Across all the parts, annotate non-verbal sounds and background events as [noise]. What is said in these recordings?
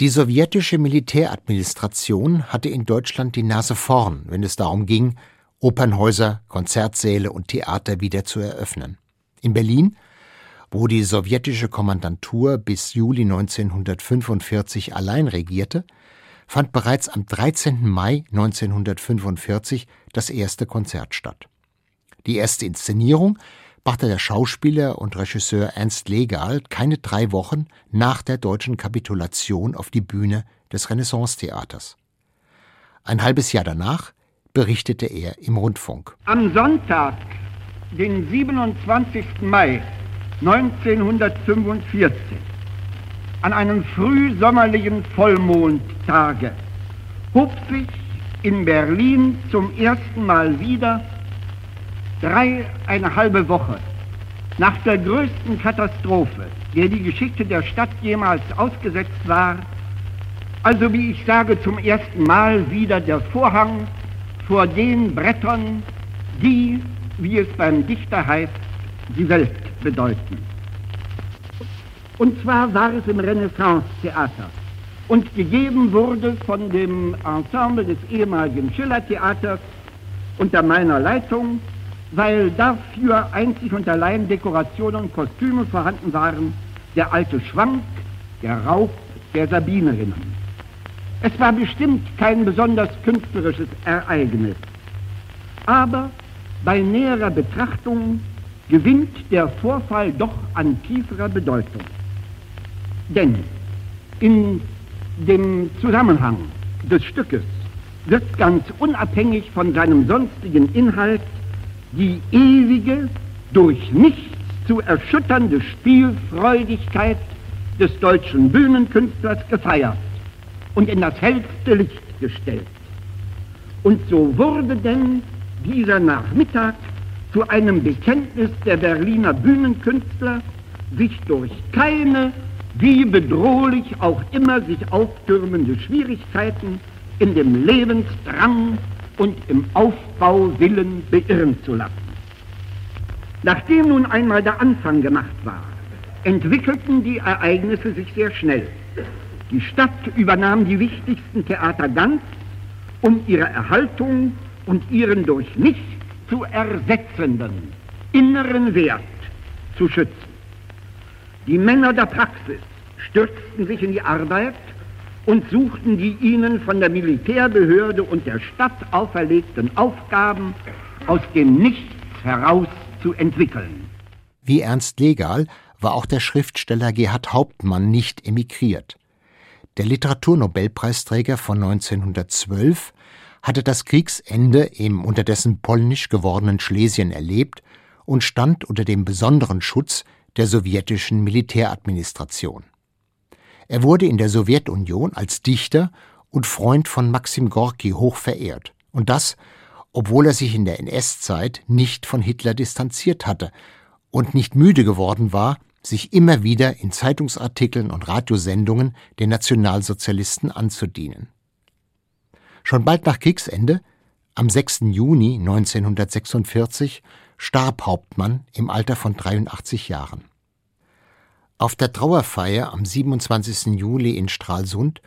Die sowjetische Militäradministration hatte in Deutschland die Nase vorn, wenn es darum ging, Opernhäuser, Konzertsäle und Theater wieder zu eröffnen. In Berlin, wo die sowjetische Kommandantur bis Juli 1945 allein regierte, fand bereits am 13. Mai 1945 das erste Konzert statt. Die erste Inszenierung brachte der Schauspieler und Regisseur Ernst Legal keine drei Wochen nach der deutschen Kapitulation auf die Bühne des Renaissance-Theaters. Ein halbes Jahr danach berichtete er im Rundfunk. Am Sonntag, den 27. Mai 1945, an einem frühsommerlichen Vollmondtage, hob sich in Berlin zum ersten Mal wieder drei eine halbe Woche nach der größten Katastrophe, der die Geschichte der Stadt jemals ausgesetzt war, also wie ich sage, zum ersten Mal wieder der Vorhang vor den Brettern, die, wie es beim Dichter heißt, die Welt bedeuten. Und zwar war es im Renaissance-Theater und gegeben wurde von dem Ensemble des ehemaligen Schiller-Theaters unter meiner Leitung weil dafür einzig und allein Dekorationen und Kostüme vorhanden waren, der alte Schwank, der Raub der Sabinerinnen. Es war bestimmt kein besonders künstlerisches Ereignis, aber bei näherer Betrachtung gewinnt der Vorfall doch an tieferer Bedeutung. Denn in dem Zusammenhang des Stückes wird ganz unabhängig von seinem sonstigen Inhalt die ewige, durch nichts zu erschütternde Spielfreudigkeit des deutschen Bühnenkünstlers gefeiert und in das hellste Licht gestellt. Und so wurde denn dieser Nachmittag zu einem Bekenntnis der Berliner Bühnenkünstler, sich durch keine, wie bedrohlich auch immer sich auftürmende Schwierigkeiten in dem Lebensdrang und im Aufbauwillen beirren zu lassen. Nachdem nun einmal der Anfang gemacht war, entwickelten die Ereignisse sich sehr schnell. Die Stadt übernahm die wichtigsten Theater ganz, um ihre Erhaltung und ihren durch nichts zu ersetzenden inneren Wert zu schützen. Die Männer der Praxis stürzten sich in die Arbeit und suchten die ihnen von der Militärbehörde und der Stadt auferlegten Aufgaben aus dem Nichts heraus zu entwickeln. Wie Ernst Legal war auch der Schriftsteller Gerhard Hauptmann nicht emigriert. Der Literaturnobelpreisträger von 1912 hatte das Kriegsende im unterdessen polnisch gewordenen Schlesien erlebt und stand unter dem besonderen Schutz der sowjetischen Militäradministration. Er wurde in der Sowjetunion als Dichter und Freund von Maxim Gorki hoch verehrt. Und das, obwohl er sich in der NS-Zeit nicht von Hitler distanziert hatte und nicht müde geworden war, sich immer wieder in Zeitungsartikeln und Radiosendungen den Nationalsozialisten anzudienen. Schon bald nach Kriegsende, am 6. Juni 1946, starb Hauptmann im Alter von 83 Jahren. Auf der Trauerfeier am 27. Juli in Stralsund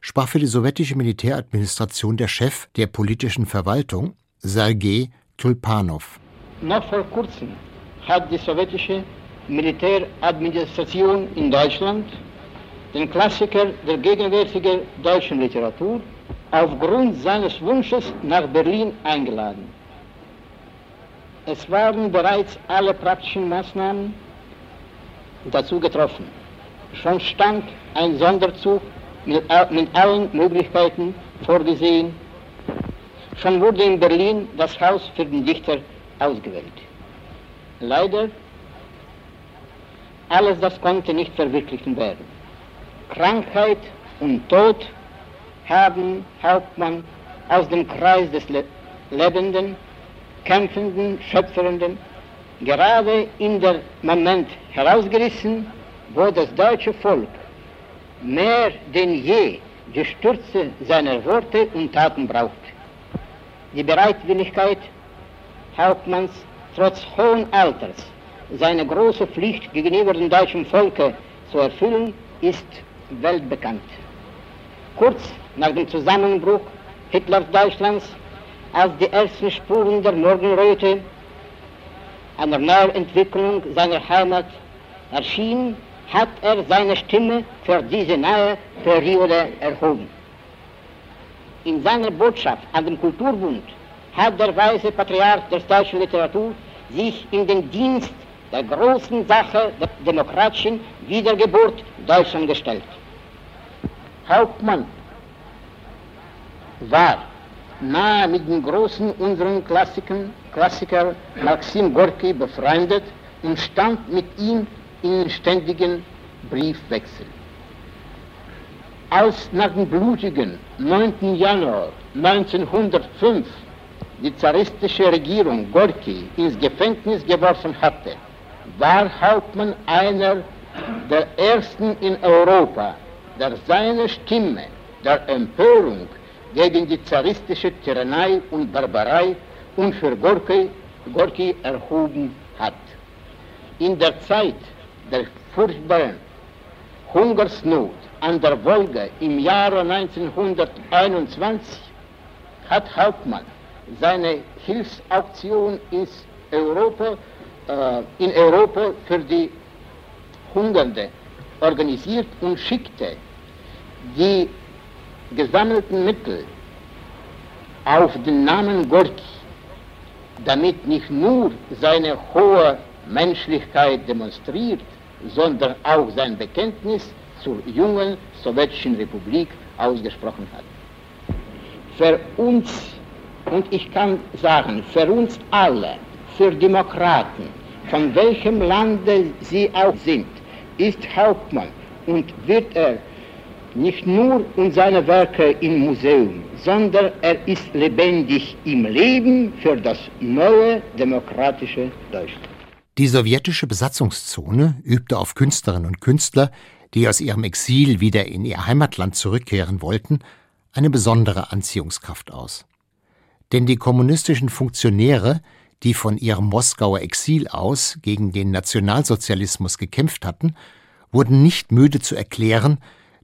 sprach für die sowjetische Militäradministration der Chef der politischen Verwaltung, Sergei Tulpanov. Noch vor kurzem hat die sowjetische Militäradministration in Deutschland den Klassiker der gegenwärtigen deutschen Literatur aufgrund seines Wunsches nach Berlin eingeladen. Es waren bereits alle praktischen Maßnahmen dazu getroffen. Schon stand ein Sonderzug mit, mit allen Möglichkeiten vorgesehen. Schon wurde in Berlin das Haus für den Dichter ausgewählt. Leider, alles das konnte nicht verwirklicht werden. Krankheit und Tod haben Hauptmann aus dem Kreis des Lebenden, Kämpfenden, Schöpferenden gerade in der Moment herausgerissen, wo das deutsche Volk mehr denn je die Stürze seiner Worte und Taten braucht. Die Bereitwilligkeit Hauptmanns trotz hohen Alters seine große Pflicht gegenüber dem deutschen Volke zu erfüllen, ist weltbekannt. kurz nach dem Zusammenbruch Hitlers Deutschlands, als die ersten Spuren der Morgenröte einer Neuentwicklung seiner Heimat erschienen, hat er seine Stimme für diese neue Periode erhoben. In seiner Botschaft an den Kulturbund hat der weise Patriarch der deutschen Literatur sich in den Dienst der großen Sache der demokratischen Wiedergeburt Deutschland gestellt. Hauptmann war nahe mit den großen unseren Klassikern, Klassiker Maxim Gorki befreundet und stand mit ihm in ständigen Briefwechsel. Als nach dem blutigen 9. Januar 1905 die zaristische Regierung Gorki ins Gefängnis geworfen hatte, war Hauptmann einer der ersten in Europa, der seine Stimme der Empörung gegen die zaristische Tyrannei und Barbarei und für Gorki, Gorki erhoben hat. In der Zeit der furchtbaren Hungersnot an der Wolga im Jahre 1921 hat Hauptmann seine Hilfsaktion ins Europa, äh, in Europa für die Hungernde organisiert und schickte die gesammelten Mittel auf den Namen Gorki, damit nicht nur seine hohe Menschlichkeit demonstriert, sondern auch sein Bekenntnis zur jungen sowjetischen Republik ausgesprochen hat. Für uns, und ich kann sagen, für uns alle, für Demokraten, von welchem Lande sie auch sind, ist Hauptmann und wird er nicht nur in seine Werke im Museum, sondern er ist lebendig im Leben für das neue demokratische Deutschland. Die sowjetische Besatzungszone übte auf Künstlerinnen und Künstler, die aus ihrem Exil wieder in ihr Heimatland zurückkehren wollten, eine besondere Anziehungskraft aus. Denn die kommunistischen Funktionäre, die von ihrem Moskauer Exil aus gegen den Nationalsozialismus gekämpft hatten, wurden nicht müde zu erklären,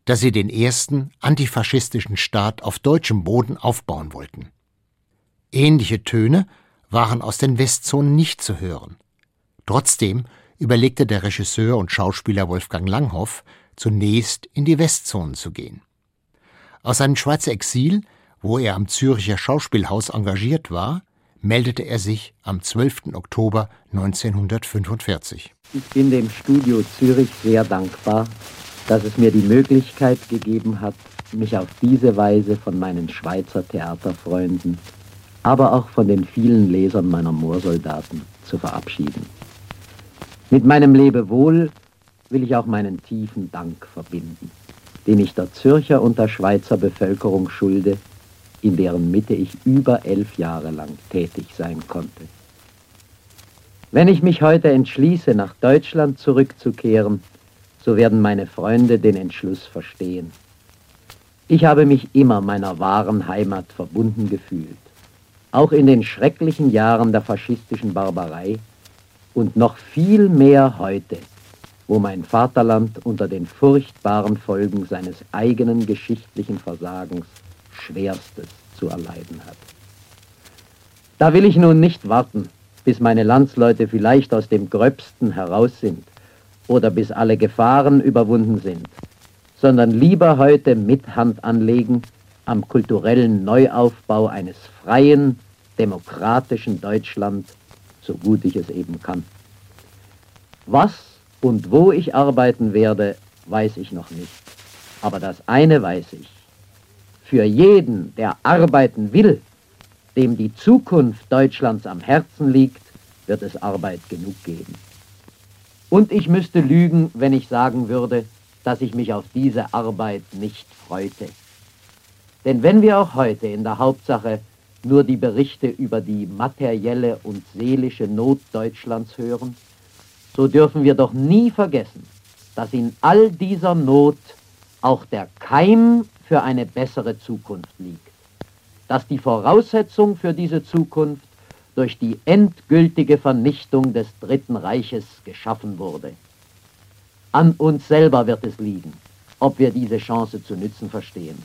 dass sie den ersten antifaschistischen Staat auf deutschem Boden aufbauen wollten. Ähnliche Töne waren aus den Westzonen nicht zu hören. Trotzdem überlegte der Regisseur und Schauspieler Wolfgang Langhoff, zunächst in die Westzonen zu gehen. Aus seinem Schweizer Exil, wo er am Züricher Schauspielhaus engagiert war, meldete er sich am 12. Oktober 1945. Ich bin dem Studio Zürich sehr dankbar, dass es mir die Möglichkeit gegeben hat, mich auf diese Weise von meinen Schweizer Theaterfreunden, aber auch von den vielen Lesern meiner Moorsoldaten zu verabschieden. Mit meinem Lebewohl will ich auch meinen tiefen Dank verbinden, den ich der Zürcher und der Schweizer Bevölkerung schulde, in deren Mitte ich über elf Jahre lang tätig sein konnte. Wenn ich mich heute entschließe, nach Deutschland zurückzukehren, so werden meine Freunde den Entschluss verstehen. Ich habe mich immer meiner wahren Heimat verbunden gefühlt, auch in den schrecklichen Jahren der faschistischen Barbarei und noch viel mehr heute, wo mein Vaterland unter den furchtbaren Folgen seines eigenen geschichtlichen Versagens Schwerstes zu erleiden hat. Da will ich nun nicht warten, bis meine Landsleute vielleicht aus dem Gröbsten heraus sind oder bis alle Gefahren überwunden sind, sondern lieber heute mit Hand anlegen am kulturellen Neuaufbau eines freien, demokratischen Deutschland, so gut ich es eben kann. Was und wo ich arbeiten werde, weiß ich noch nicht. Aber das eine weiß ich. Für jeden, der arbeiten will, dem die Zukunft Deutschlands am Herzen liegt, wird es Arbeit genug geben. Und ich müsste lügen, wenn ich sagen würde, dass ich mich auf diese Arbeit nicht freute. Denn wenn wir auch heute in der Hauptsache nur die Berichte über die materielle und seelische Not Deutschlands hören, so dürfen wir doch nie vergessen, dass in all dieser Not auch der Keim für eine bessere Zukunft liegt, dass die Voraussetzung für diese Zukunft durch die endgültige Vernichtung des Dritten Reiches geschaffen wurde. An uns selber wird es liegen, ob wir diese Chance zu nützen verstehen.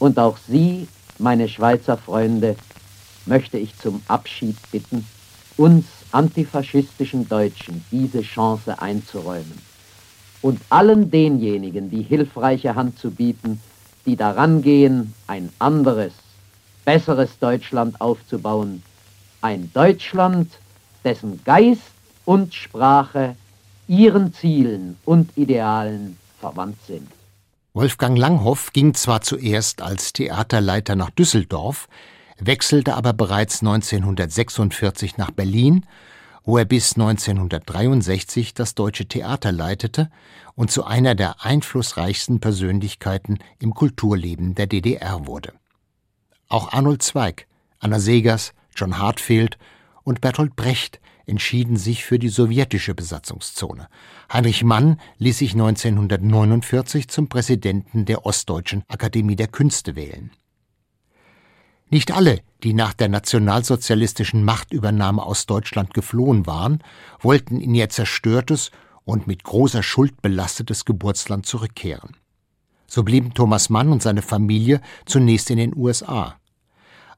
Und auch Sie, meine Schweizer Freunde, möchte ich zum Abschied bitten, uns antifaschistischen Deutschen diese Chance einzuräumen und allen denjenigen die hilfreiche Hand zu bieten, die daran gehen, ein anderes, besseres Deutschland aufzubauen. Ein Deutschland, dessen Geist und Sprache ihren Zielen und Idealen verwandt sind. Wolfgang Langhoff ging zwar zuerst als Theaterleiter nach Düsseldorf, wechselte aber bereits 1946 nach Berlin, wo er bis 1963 das Deutsche Theater leitete und zu einer der einflussreichsten Persönlichkeiten im Kulturleben der DDR wurde. Auch Arnold Zweig, Anna Segers, John Hartfield und Bertolt Brecht entschieden sich für die sowjetische Besatzungszone. Heinrich Mann ließ sich 1949 zum Präsidenten der Ostdeutschen Akademie der Künste wählen. Nicht alle, die nach der nationalsozialistischen Machtübernahme aus Deutschland geflohen waren, wollten in ihr zerstörtes und mit großer Schuld belastetes Geburtsland zurückkehren. So blieben Thomas Mann und seine Familie zunächst in den USA.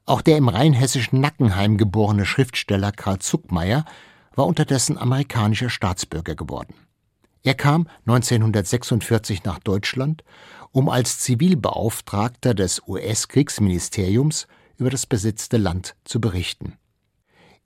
Auch der im rheinhessischen Nackenheim geborene Schriftsteller Karl Zuckmeier war unterdessen amerikanischer Staatsbürger geworden. Er kam 1946 nach Deutschland, um als Zivilbeauftragter des US-Kriegsministeriums über das besetzte Land zu berichten.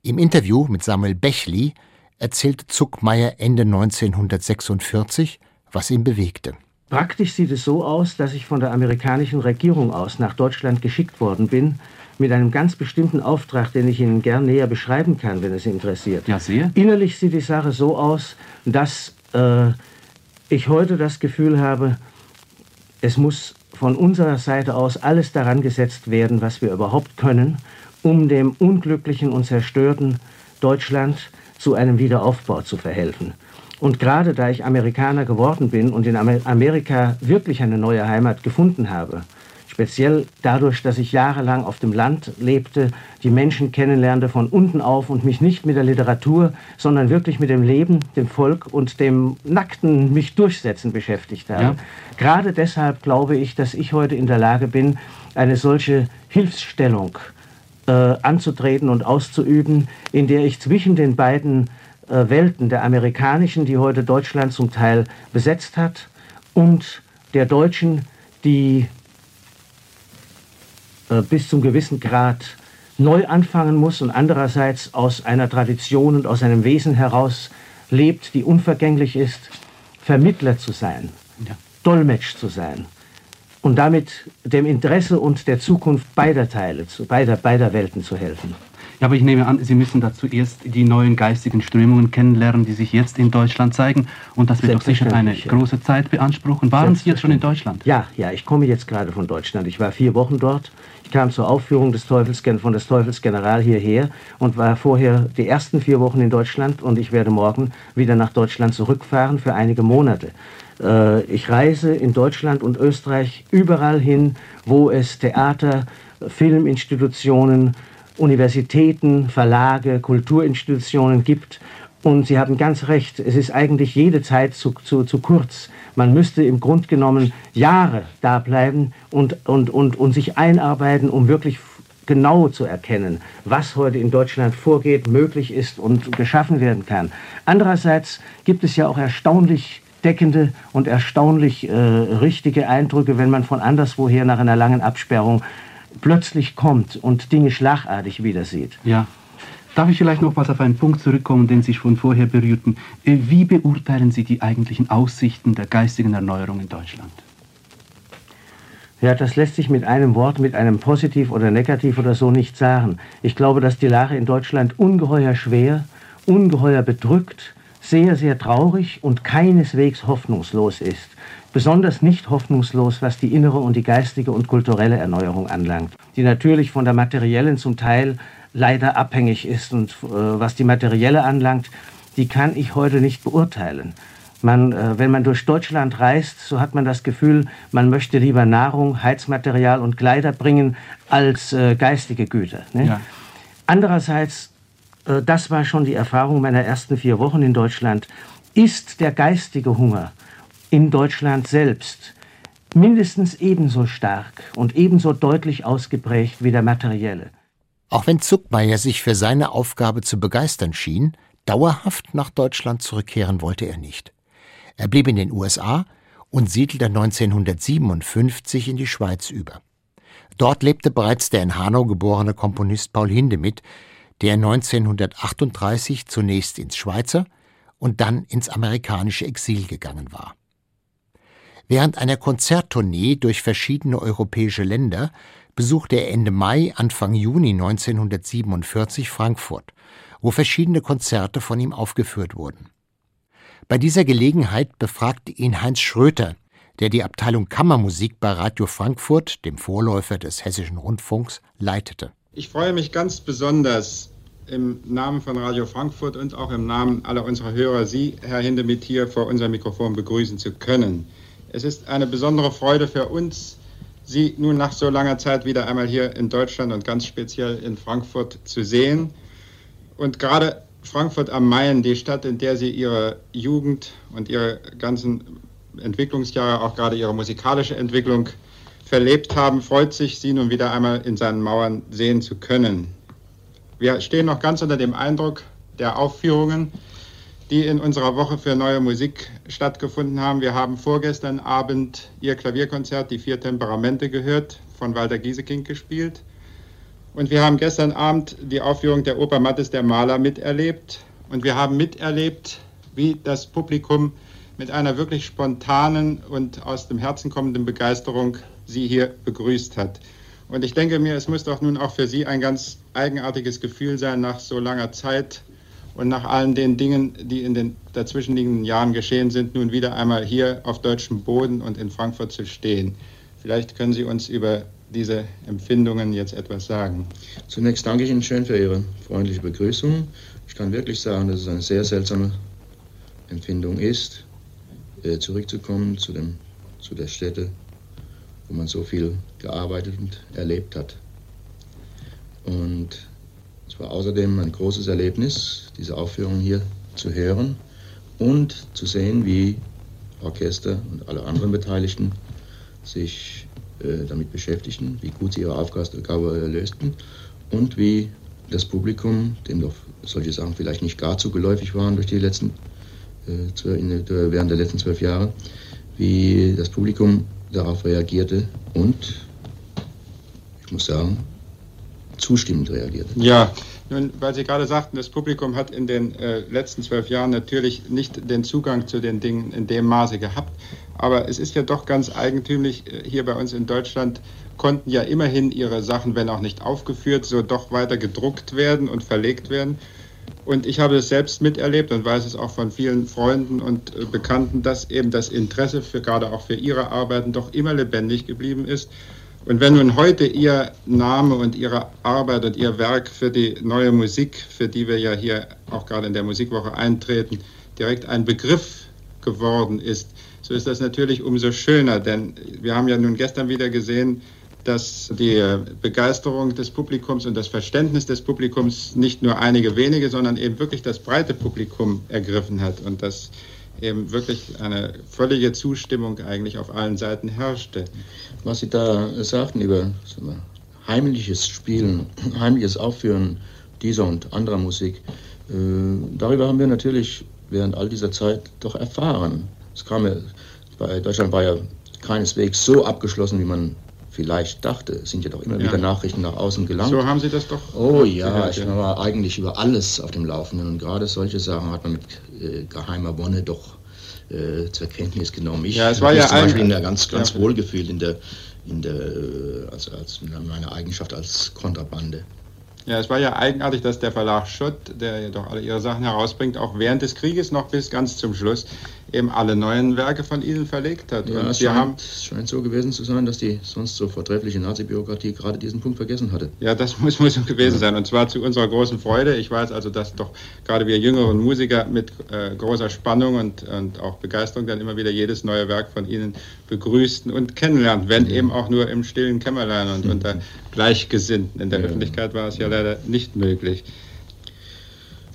Im Interview mit Samuel Bechli erzählte Zuckmeier Ende 1946, was ihn bewegte. Praktisch sieht es so aus, dass ich von der amerikanischen Regierung aus nach Deutschland geschickt worden bin, mit einem ganz bestimmten Auftrag, den ich Ihnen gern näher beschreiben kann, wenn es Sie interessiert. Ja, sehr. Innerlich sieht die Sache so aus, dass äh, ich heute das Gefühl habe, es muss von unserer Seite aus alles daran gesetzt werden, was wir überhaupt können, um dem unglücklichen und zerstörten Deutschland zu einem Wiederaufbau zu verhelfen. Und gerade da ich Amerikaner geworden bin und in Amerika wirklich eine neue Heimat gefunden habe, speziell dadurch, dass ich jahrelang auf dem Land lebte, die Menschen kennenlernte von unten auf und mich nicht mit der Literatur, sondern wirklich mit dem Leben, dem Volk und dem nackten mich durchsetzen beschäftigt habe. Ja. Gerade deshalb glaube ich, dass ich heute in der Lage bin, eine solche Hilfsstellung äh, anzutreten und auszuüben, in der ich zwischen den beiden äh, Welten, der amerikanischen, die heute Deutschland zum Teil besetzt hat, und der deutschen, die äh, bis zum gewissen Grad neu anfangen muss und andererseits aus einer Tradition und aus einem Wesen heraus lebt, die unvergänglich ist, Vermittler zu sein, ja. Dolmetsch zu sein und damit dem Interesse und der Zukunft beider Teile, beider, beider Welten zu helfen. Ja, aber ich nehme an, Sie müssen dazu erst die neuen geistigen Strömungen kennenlernen, die sich jetzt in Deutschland zeigen. Und das wird doch sicher eine ja. große Zeit beanspruchen. Waren Sie jetzt schon in Deutschland? Ja, ja, ich komme jetzt gerade von Deutschland. Ich war vier Wochen dort. Ich kam zur Aufführung des Teufels, von des Teufels General hierher und war vorher die ersten vier Wochen in Deutschland und ich werde morgen wieder nach Deutschland zurückfahren für einige Monate. Äh, ich reise in Deutschland und Österreich überall hin, wo es Theater, Filminstitutionen, Universitäten, Verlage, Kulturinstitutionen gibt. Und Sie haben ganz recht, es ist eigentlich jede Zeit zu, zu, zu kurz. Man müsste im Grunde genommen Jahre da bleiben und, und, und, und sich einarbeiten, um wirklich genau zu erkennen, was heute in Deutschland vorgeht, möglich ist und geschaffen werden kann. Andererseits gibt es ja auch erstaunlich deckende und erstaunlich äh, richtige Eindrücke, wenn man von anderswoher nach einer langen Absperrung plötzlich kommt und Dinge schlagartig wieder sieht. Ja. Darf ich vielleicht nochmals auf einen Punkt zurückkommen, den Sie schon vorher berührten? Äh, wie beurteilen Sie die eigentlichen Aussichten der geistigen Erneuerung in Deutschland? Ja, das lässt sich mit einem Wort, mit einem Positiv oder Negativ oder so nicht sagen. Ich glaube, dass die Lage in Deutschland ungeheuer schwer, ungeheuer bedrückt, sehr, sehr traurig und keineswegs hoffnungslos ist besonders nicht hoffnungslos, was die innere und die geistige und kulturelle Erneuerung anlangt, die natürlich von der materiellen zum Teil leider abhängig ist. Und äh, was die materielle anlangt, die kann ich heute nicht beurteilen. Man, äh, wenn man durch Deutschland reist, so hat man das Gefühl, man möchte lieber Nahrung, Heizmaterial und Kleider bringen als äh, geistige Güter. Ne? Ja. Andererseits, äh, das war schon die Erfahrung meiner ersten vier Wochen in Deutschland, ist der geistige Hunger in Deutschland selbst mindestens ebenso stark und ebenso deutlich ausgeprägt wie der materielle. Auch wenn Zuckmeier sich für seine Aufgabe zu begeistern schien, dauerhaft nach Deutschland zurückkehren wollte er nicht. Er blieb in den USA und siedelte 1957 in die Schweiz über. Dort lebte bereits der in Hanau geborene Komponist Paul Hindemith, der 1938 zunächst ins Schweizer und dann ins amerikanische Exil gegangen war. Während einer Konzerttournee durch verschiedene europäische Länder besuchte er Ende Mai, Anfang Juni 1947 Frankfurt, wo verschiedene Konzerte von ihm aufgeführt wurden. Bei dieser Gelegenheit befragte ihn Heinz Schröter, der die Abteilung Kammermusik bei Radio Frankfurt, dem Vorläufer des Hessischen Rundfunks, leitete. Ich freue mich ganz besonders im Namen von Radio Frankfurt und auch im Namen aller unserer Hörer, Sie, Herr Hindemith, hier vor unserem Mikrofon begrüßen zu können. Es ist eine besondere Freude für uns, Sie nun nach so langer Zeit wieder einmal hier in Deutschland und ganz speziell in Frankfurt zu sehen. Und gerade Frankfurt am Main, die Stadt, in der Sie Ihre Jugend und Ihre ganzen Entwicklungsjahre, auch gerade Ihre musikalische Entwicklung verlebt haben, freut sich, Sie nun wieder einmal in seinen Mauern sehen zu können. Wir stehen noch ganz unter dem Eindruck der Aufführungen, die in unserer Woche für neue Musik stattgefunden haben. Wir haben vorgestern Abend Ihr Klavierkonzert, die vier Temperamente gehört, von Walter Gieseking gespielt. Und wir haben gestern Abend die Aufführung der Oper Mattes der Maler miterlebt. Und wir haben miterlebt, wie das Publikum mit einer wirklich spontanen und aus dem Herzen kommenden Begeisterung Sie hier begrüßt hat. Und ich denke mir, es muss doch nun auch für Sie ein ganz eigenartiges Gefühl sein, nach so langer Zeit und nach allen den Dingen, die in den dazwischenliegenden Jahren geschehen sind, nun wieder einmal hier auf deutschem Boden und in Frankfurt zu stehen. Vielleicht können Sie uns über diese Empfindungen jetzt etwas sagen. Zunächst danke ich Ihnen schön für Ihre freundliche Begrüßung. Ich kann wirklich sagen, dass es eine sehr seltsame Empfindung ist, äh, zurückzukommen zu, dem, zu der Stätte, wo man so viel gearbeitet und erlebt hat. Und es war außerdem ein großes Erlebnis, diese Aufführung hier zu hören und zu sehen, wie Orchester und alle anderen Beteiligten sich äh, damit beschäftigten, wie gut sie ihre Aufgabe lösten und wie das Publikum, dem doch solche Sachen vielleicht nicht gar zu geläufig waren durch die letzten, äh, während der letzten zwölf Jahre, wie das Publikum darauf reagierte und, ich muss sagen, zustimmend reagierte. Ja, nun, weil Sie gerade sagten, das Publikum hat in den äh, letzten zwölf Jahren natürlich nicht den Zugang zu den Dingen in dem Maße gehabt. Aber es ist ja doch ganz eigentümlich, äh, hier bei uns in Deutschland konnten ja immerhin ihre Sachen, wenn auch nicht aufgeführt, so doch weiter gedruckt werden und verlegt werden. Und ich habe es selbst miterlebt und weiß es auch von vielen Freunden und äh, Bekannten, dass eben das Interesse für gerade auch für ihre Arbeiten doch immer lebendig geblieben ist. Und wenn nun heute Ihr Name und Ihre Arbeit und Ihr Werk für die neue Musik, für die wir ja hier auch gerade in der Musikwoche eintreten, direkt ein Begriff geworden ist, so ist das natürlich umso schöner, denn wir haben ja nun gestern wieder gesehen, dass die Begeisterung des Publikums und das Verständnis des Publikums nicht nur einige wenige, sondern eben wirklich das breite Publikum ergriffen hat und dass eben wirklich eine völlige Zustimmung eigentlich auf allen Seiten herrschte. Was Sie da sagten über wir, heimliches Spielen, [clears throat] heimliches Aufführen dieser und anderer Musik, äh, darüber haben wir natürlich während all dieser Zeit doch erfahren. Es kam ja, bei Deutschland war ja keineswegs so abgeschlossen, wie man vielleicht dachte. Es sind ja doch immer ja. wieder Nachrichten nach außen gelangt. So haben Sie das doch. Oh ja, ich war eigentlich über alles auf dem Laufenden und gerade solche Sachen hat man mit äh, geheimer Wonne doch äh, zur Kenntnis genommen. Ich ja, es war ja zum Beispiel in der ganz, ganz ja. wohlgefühlt in der, in der, also als meine Eigenschaft als Kontrabande. Ja, es war ja eigenartig, dass der Verlag Schott, der ja doch alle ihre Sachen herausbringt, auch während des Krieges noch bis ganz zum Schluss eben alle neuen Werke von Ihnen verlegt hat. Ja, es scheint, haben, scheint, so gewesen zu sein, dass die sonst so vortreffliche Nazi-Bürokratie gerade diesen Punkt vergessen hatte. Ja, das [laughs] muss, muss so gewesen ja. sein. Und zwar zu unserer großen Freude. Ich weiß also, dass doch gerade wir jüngeren Musiker mit äh, großer Spannung und, und auch Begeisterung dann immer wieder jedes neue Werk von Ihnen begrüßten und kennenlernen, wenn ja. eben auch nur im stillen Kämmerlein und unter Gleichgesinnten. In der Öffentlichkeit war es ja leider nicht möglich.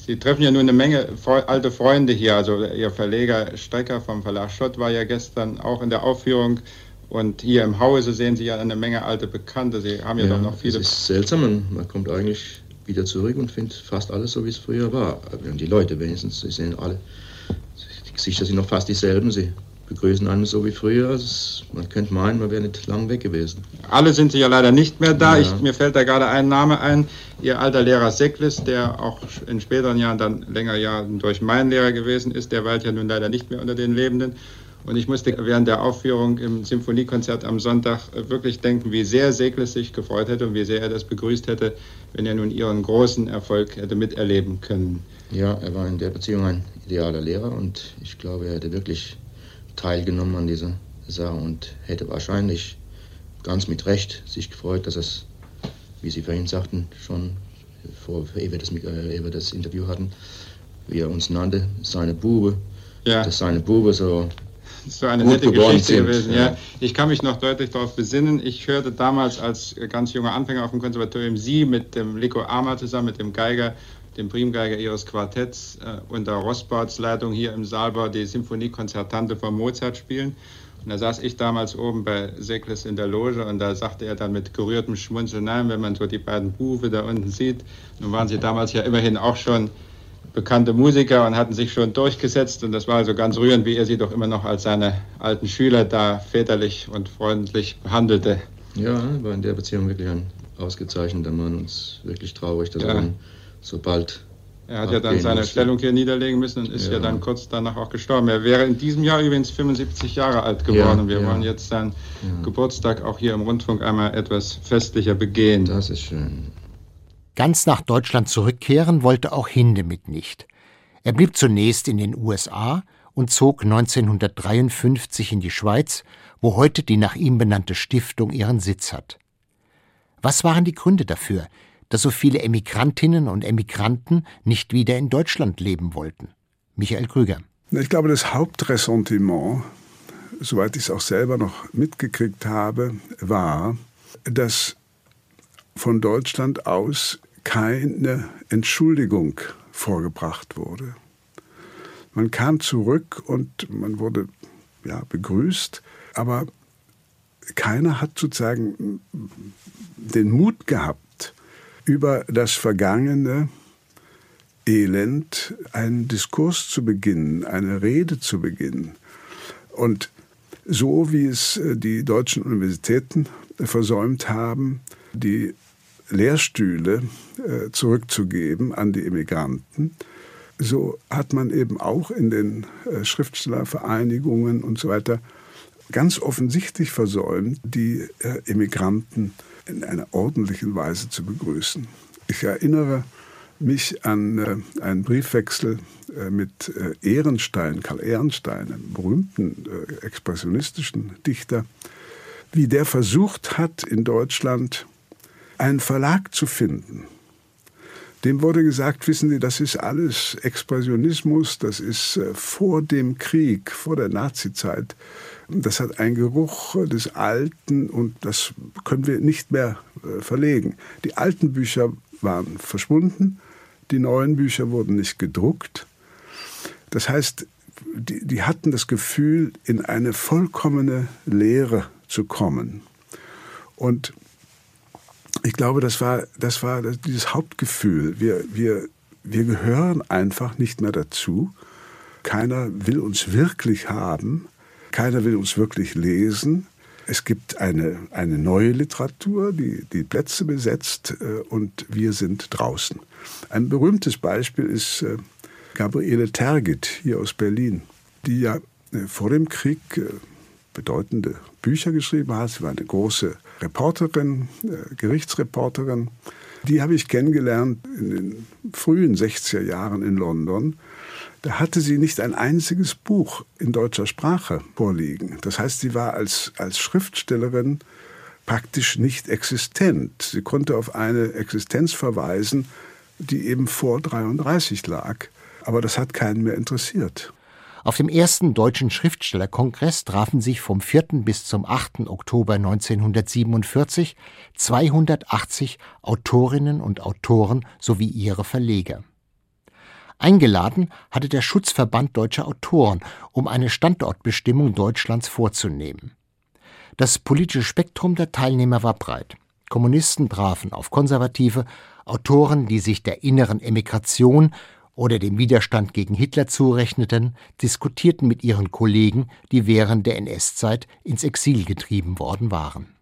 Sie treffen ja nun eine Menge alte Freunde hier. Also Ihr Verleger Strecker vom Verlag Schott war ja gestern auch in der Aufführung Und hier im Hause sehen Sie ja eine Menge alte Bekannte. Sie haben ja, ja doch noch viele. Es ist seltsam, man, kommt eigentlich wieder zurück und findet fast alles so, wie es früher war. Und die Leute wenigstens, sie sehen alle, die Gesichter sind noch fast dieselben. Sie begrüßen einen so wie früher. Man könnte meinen, man wäre nicht lang weg gewesen. Alle sind ja leider nicht mehr da. Ja. Ich, mir fällt da gerade ein Name ein. Ihr alter Lehrer Secklis, der auch in späteren Jahren dann länger Jahren durch meinen Lehrer gewesen ist, der weilt ja nun leider nicht mehr unter den Lebenden. Und ich musste während der Aufführung im Symphoniekonzert am Sonntag wirklich denken, wie sehr Segles sich gefreut hätte und wie sehr er das begrüßt hätte, wenn er nun ihren großen Erfolg hätte miterleben können. Ja, er war in der Beziehung ein idealer Lehrer und ich glaube, er hätte wirklich teilgenommen an dieser Sache und hätte wahrscheinlich ganz mit Recht sich gefreut, dass es, wie Sie vorhin sagten, schon vor, ehe wir das, äh, ehe wir das Interview hatten, wie er uns nannte, seine Bube, ja. dass seine Bube so so eine nette Geschichte sind, gewesen. Ja. Ich kann mich noch deutlich darauf besinnen. Ich hörte damals als ganz junger Anfänger auf dem Konservatorium Sie mit dem Lico Arma zusammen, mit dem Geiger, dem Primgeiger Ihres Quartetts äh, unter Rossbarts Leitung hier im Saalbau die Symphoniekonzertante von Mozart spielen. Und da saß ich damals oben bei Sekles in der Loge und da sagte er dann mit gerührtem Schmunzeln, nein, wenn man so die beiden Bufe da unten sieht, nun waren sie damals ja immerhin auch schon bekannte Musiker und hatten sich schon durchgesetzt. Und das war also ganz rührend, wie er sie doch immer noch als seine alten Schüler da väterlich und freundlich behandelte. Ja, war in der Beziehung wirklich ein ausgezeichneter Mann und ist wirklich traurig, dass ja. er dann so bald. Er hat ja dann seine musste. Stellung hier niederlegen müssen und ist ja. ja. dann kurz danach auch gestorben. Er wäre in diesem Jahr übrigens 75 Jahre alt geworden. Ja, Wir wollen jetzt seinen Geburtstag auch hier im Rundfunk einmal etwas festlicher begehen. Das ist schön. Ganz nach Deutschland zurückkehren wollte auch Hindemith nicht. Er blieb zunächst in den USA und zog 1953 in die Schweiz, wo heute die nach ihm benannte Stiftung ihren Sitz hat. Was waren die Gründe dafür, dass so viele Emigrantinnen und Emigranten nicht wieder in Deutschland leben wollten? Michael Krüger. Ich glaube, das Hauptressentiment, soweit ich es auch selber noch mitgekriegt habe, war, dass von Deutschland aus keine Entschuldigung vorgebracht wurde. Man kam zurück und man wurde ja, begrüßt, aber keiner hat sozusagen den Mut gehabt, über das vergangene Elend einen Diskurs zu beginnen, eine Rede zu beginnen. Und so wie es äh, die deutschen Universitäten versäumt haben, die Lehrstühle äh, zurückzugeben an die Immigranten. So hat man eben auch in den äh, Schriftstellervereinigungen und so weiter ganz offensichtlich versäumt, die Immigranten in einer ordentlichen Weise zu begrüßen. Ich erinnere mich an äh, einen Briefwechsel äh, mit äh, Ehrenstein, Karl Ehrenstein, einem berühmten expressionistischen Dichter, wie der versucht hat, in Deutschland einen Verlag zu finden. Dem wurde gesagt, wissen Sie, das ist alles Expressionismus, das ist äh, vor dem Krieg, vor der Nazizeit. Das hat einen Geruch des Alten und das können wir nicht mehr äh, verlegen. Die alten Bücher waren verschwunden, die neuen Bücher wurden nicht gedruckt. Das heißt, die, die hatten das Gefühl, in eine vollkommene Lehre zu kommen. Und ich glaube, das war, das war dieses Hauptgefühl. Wir, wir, wir gehören einfach nicht mehr dazu. Keiner will uns wirklich haben. Keiner will uns wirklich lesen. Es gibt eine, eine neue Literatur, die die Plätze besetzt äh, und wir sind draußen. Ein berühmtes Beispiel ist äh, Gabriele Tergit hier aus Berlin, die ja äh, vor dem Krieg bedeutende Bücher geschrieben hat. Sie war eine große Reporterin, äh, Gerichtsreporterin. Die habe ich kennengelernt in den frühen 60er Jahren in London. Da hatte sie nicht ein einziges Buch in deutscher Sprache vorliegen. Das heißt, sie war als, als Schriftstellerin praktisch nicht existent. Sie konnte auf eine Existenz verweisen, die eben vor 33 lag. Aber das hat keinen mehr interessiert. Auf dem ersten Deutschen Schriftstellerkongress trafen sich vom 4. bis zum 8. Oktober 1947 280 Autorinnen und Autoren sowie ihre Verleger. Eingeladen hatte der Schutzverband deutscher Autoren, um eine Standortbestimmung Deutschlands vorzunehmen. Das politische Spektrum der Teilnehmer war breit. Kommunisten trafen auf Konservative, Autoren, die sich der inneren Emigration oder dem Widerstand gegen Hitler zurechneten, diskutierten mit ihren Kollegen, die während der NS-Zeit ins Exil getrieben worden waren.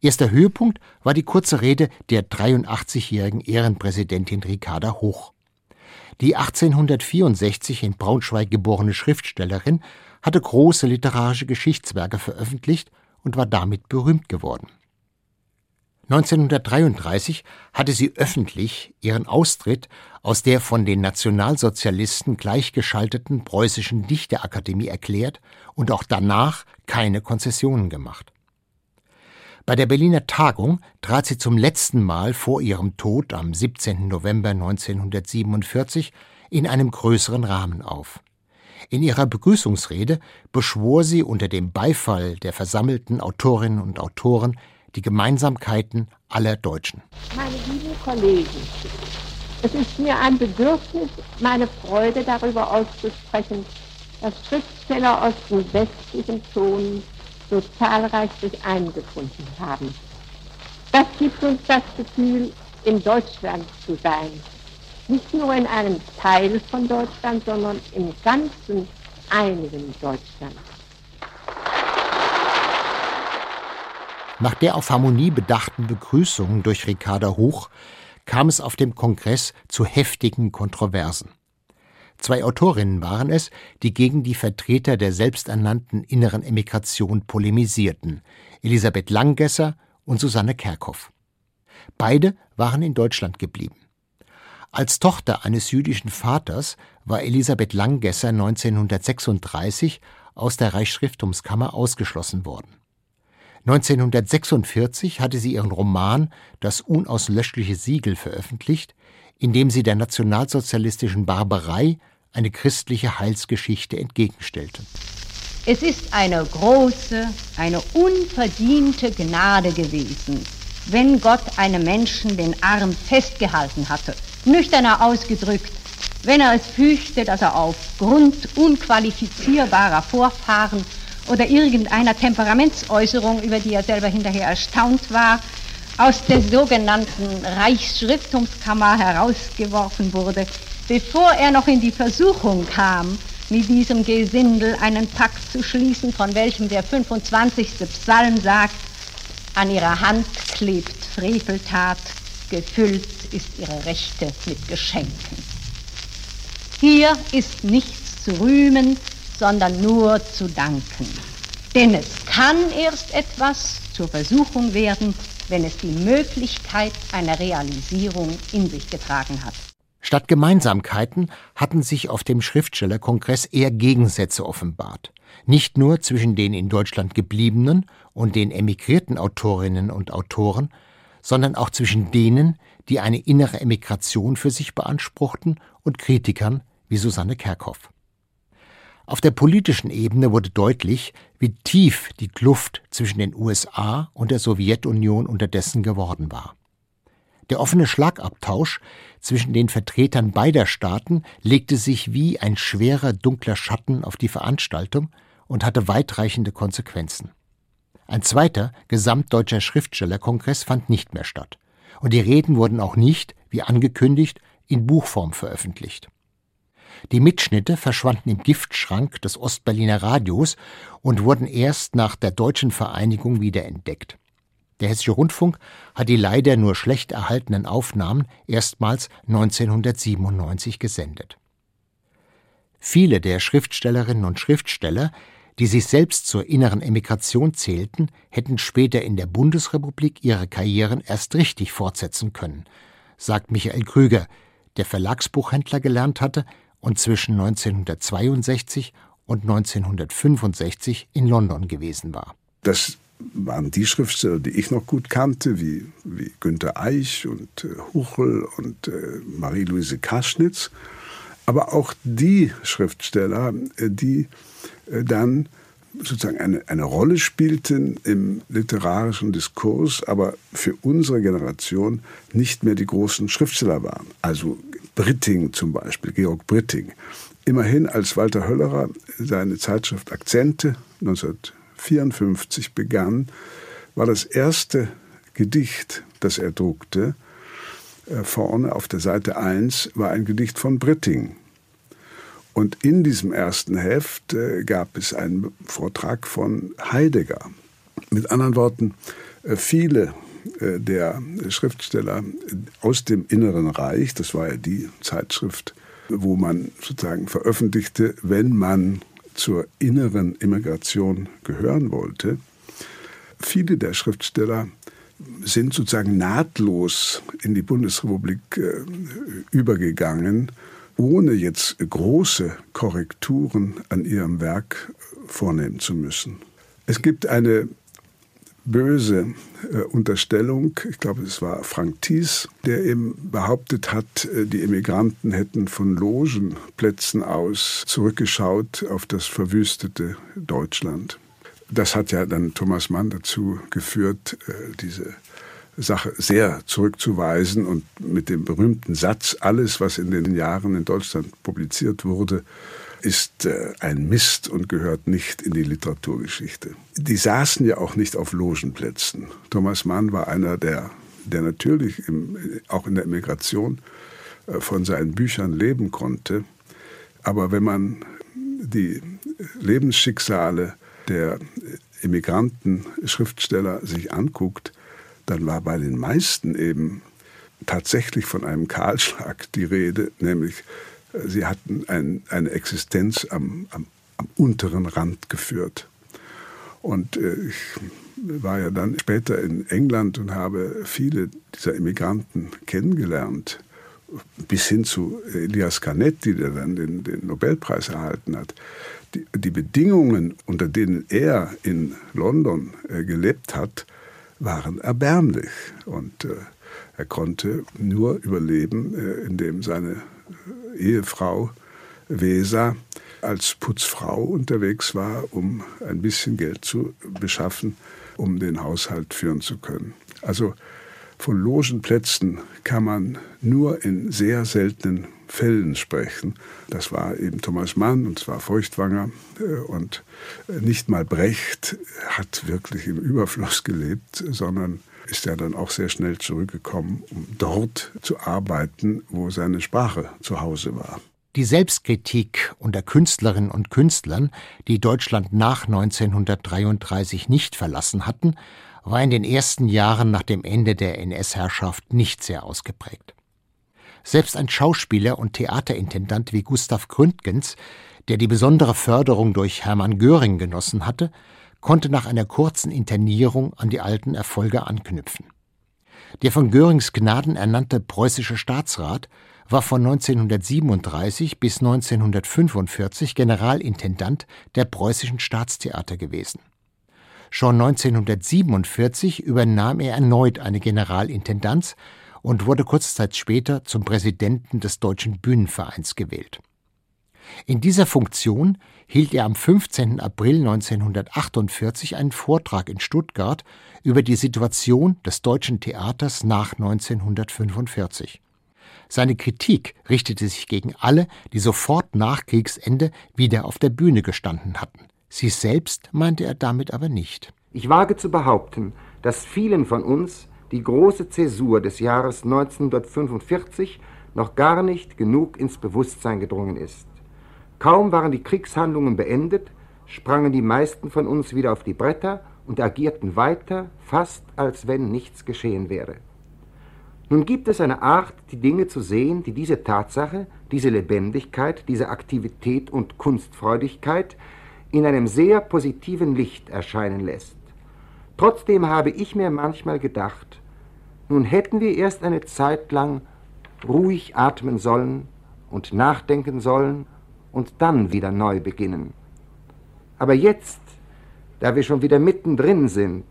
Erster Höhepunkt war die kurze Rede der 83-jährigen Ehrenpräsidentin Ricarda Hoch. Die 1864 in Braunschweig geborene Schriftstellerin hatte große literarische Geschichtswerke veröffentlicht und war damit berühmt geworden. 1933 hatte sie öffentlich ihren Austritt aus der von den Nationalsozialisten gleichgeschalteten Preußischen Dichterakademie erklärt und auch danach keine Konzessionen gemacht. Bei der Berliner Tagung trat sie zum letzten Mal vor ihrem Tod am 17. November 1947 in einem größeren Rahmen auf. In ihrer Begrüßungsrede beschwor sie unter dem Beifall der versammelten Autorinnen und Autoren die Gemeinsamkeiten aller Deutschen. Meine lieben Kollegen, es ist mir ein Bedürfnis, meine Freude darüber auszusprechen, dass Schriftsteller aus den westlichen Zonen so zahlreich sich eingefunden haben. Das gibt uns das Gefühl, in Deutschland zu sein. Nicht nur in einem Teil von Deutschland, sondern im ganzen einigen Deutschland. Nach der auf Harmonie bedachten Begrüßung durch Ricarda Hoch kam es auf dem Kongress zu heftigen Kontroversen. Zwei Autorinnen waren es, die gegen die Vertreter der selbsternannten inneren Emigration polemisierten, Elisabeth Langgesser und Susanne Kerkhoff. Beide waren in Deutschland geblieben. Als Tochter eines jüdischen Vaters war Elisabeth Langgesser 1936 aus der Reichsschriftumskammer ausgeschlossen worden. 1946 hatte sie ihren Roman Das unauslöschliche Siegel veröffentlicht, in dem sie der nationalsozialistischen Barbarei eine christliche Heilsgeschichte entgegenstellte. Es ist eine große, eine unverdiente Gnade gewesen, wenn Gott einem Menschen den Arm festgehalten hatte, nüchterner ausgedrückt, wenn er es fügte, dass er aufgrund unqualifizierbarer Vorfahren oder irgendeiner Temperamentsäußerung, über die er selber hinterher erstaunt war, aus der sogenannten Reichsschrifttumskammer herausgeworfen wurde, bevor er noch in die Versuchung kam, mit diesem Gesindel einen Pakt zu schließen, von welchem der 25. Psalm sagt, an ihrer Hand klebt Freveltat, gefüllt ist ihre Rechte mit Geschenken. Hier ist nichts zu rühmen, sondern nur zu danken. Denn es kann erst etwas zur Versuchung werden, wenn es die Möglichkeit einer Realisierung in sich getragen hat. Statt Gemeinsamkeiten hatten sich auf dem Schriftstellerkongress eher Gegensätze offenbart. Nicht nur zwischen den in Deutschland gebliebenen und den emigrierten Autorinnen und Autoren, sondern auch zwischen denen, die eine innere Emigration für sich beanspruchten, und Kritikern wie Susanne Kerkhoff. Auf der politischen Ebene wurde deutlich, wie tief die Kluft zwischen den USA und der Sowjetunion unterdessen geworden war. Der offene Schlagabtausch zwischen den Vertretern beider Staaten legte sich wie ein schwerer dunkler Schatten auf die Veranstaltung und hatte weitreichende Konsequenzen. Ein zweiter gesamtdeutscher Schriftstellerkongress fand nicht mehr statt, und die Reden wurden auch nicht, wie angekündigt, in Buchform veröffentlicht. Die Mitschnitte verschwanden im Giftschrank des Ostberliner Radios und wurden erst nach der deutschen Vereinigung wiederentdeckt. Der Hessische Rundfunk hat die leider nur schlecht erhaltenen Aufnahmen erstmals 1997 gesendet. Viele der Schriftstellerinnen und Schriftsteller, die sich selbst zur inneren Emigration zählten, hätten später in der Bundesrepublik ihre Karrieren erst richtig fortsetzen können, sagt Michael Krüger, der Verlagsbuchhändler gelernt hatte und zwischen 1962 und 1965 in London gewesen war. Das waren die Schriftsteller, die ich noch gut kannte, wie, wie Günter Eich und äh, Huchel und äh, Marie-Louise Kaschnitz. Aber auch die Schriftsteller, äh, die dann sozusagen eine, eine Rolle spielten im literarischen Diskurs, aber für unsere Generation nicht mehr die großen Schriftsteller waren. Also Britting zum Beispiel, Georg Britting. Immerhin, als Walter Höllerer seine Zeitschrift Akzente 19 1954 begann, war das erste Gedicht, das er druckte. Äh, vorne auf der Seite 1 war ein Gedicht von Britting. Und in diesem ersten Heft äh, gab es einen Vortrag von Heidegger. Mit anderen Worten, äh, viele der Schriftsteller aus dem Inneren Reich, das war ja die Zeitschrift, wo man sozusagen veröffentlichte, wenn man zur inneren Immigration gehören wollte. Viele der Schriftsteller sind sozusagen nahtlos in die Bundesrepublik äh, übergegangen, ohne jetzt große Korrekturen an ihrem Werk vornehmen zu müssen. Es gibt eine böse äh, Unterstellung, ich glaube es war Frank Thies, der eben behauptet hat, äh, die Emigranten hätten von Logenplätzen aus zurückgeschaut auf das verwüstete Deutschland. Das hat ja dann Thomas Mann dazu geführt, äh, diese Sache sehr zurückzuweisen und mit dem berühmten Satz, alles, was in den Jahren in Deutschland publiziert wurde, ist äh, ein Mist und gehört nicht in die Literaturgeschichte. Die saßen ja auch nicht auf Logenplätzen. Thomas Mann war einer, der, der natürlich im, auch in der Emigration äh, von seinen Büchern leben konnte. Aber wenn man die Lebensschicksale der Immigranten, Schriftsteller sich anguckt, dann war bei den meisten eben tatsächlich von einem Kahlschlag die Rede, nämlich sie hatten ein, eine Existenz am, am, am, unteren Rand geführt. Und äh, ich war ja dann später in England und habe viele dieser Immigranten kennengelernt, bis hin zu Elias Canetti, der dann den, den Nobelpreis erhalten hat die, die Bedingungen, unter denen er in London äh, gelebt hat, waren erbärmlich. Und äh, er konnte nur überleben, äh, indem seine Ehefrau Weser als Putzfrau unterwegs war, um ein bisschen Geld zu beschaffen, um den Haushalt führen zu können. Also von Logenplätzen kann man nur in sehr seltenen Fällen sprechen. Das war eben Thomas Mann und zwar Feuchtwanger äh, und nicht mal Brecht hat wirklich im Überfluss gelebt, sondern ist ja dann auch sehr schnell zurückgekommen, um dort zu arbeiten, wo seine Sprache zu Hause war. Die Selbstkritik unter Künstlerinnen und Künstlern, die Deutschland nach 1933 nicht verlassen hatten, war in den ersten Jahren nach dem Ende der NS-Herrschaft nicht sehr ausgeprägt. Selbst ein Schauspieler und Theaterintendant wie Gustav Gründgens, der die besondere Förderung durch Hermann Göring genossen hatte, konnte nach einer kurzen Internierung an die alten Erfolge anknüpfen. Der von Görings Gnaden ernannte preußische Staatsrat war von 1937 bis 1945 Generalintendant der preußischen Staatstheater gewesen. Schon 1947 übernahm er erneut eine Generalintendanz und wurde kurze Zeit später zum Präsidenten des Deutschen Bühnenvereins gewählt. In dieser Funktion hielt er am 15. April 1948 einen Vortrag in Stuttgart über die Situation des deutschen Theaters nach 1945. Seine Kritik richtete sich gegen alle, die sofort nach Kriegsende wieder auf der Bühne gestanden hatten. Sie selbst meinte er damit aber nicht. Ich wage zu behaupten, dass vielen von uns die große Zäsur des Jahres 1945 noch gar nicht genug ins Bewusstsein gedrungen ist. Kaum waren die Kriegshandlungen beendet, sprangen die meisten von uns wieder auf die Bretter und agierten weiter, fast als wenn nichts geschehen wäre. Nun gibt es eine Art, die Dinge zu sehen, die diese Tatsache, diese Lebendigkeit, diese Aktivität und Kunstfreudigkeit in einem sehr positiven Licht erscheinen lässt. Trotzdem habe ich mir manchmal gedacht, nun hätten wir erst eine Zeit lang ruhig atmen sollen und nachdenken sollen und dann wieder neu beginnen. Aber jetzt, da wir schon wieder mittendrin sind,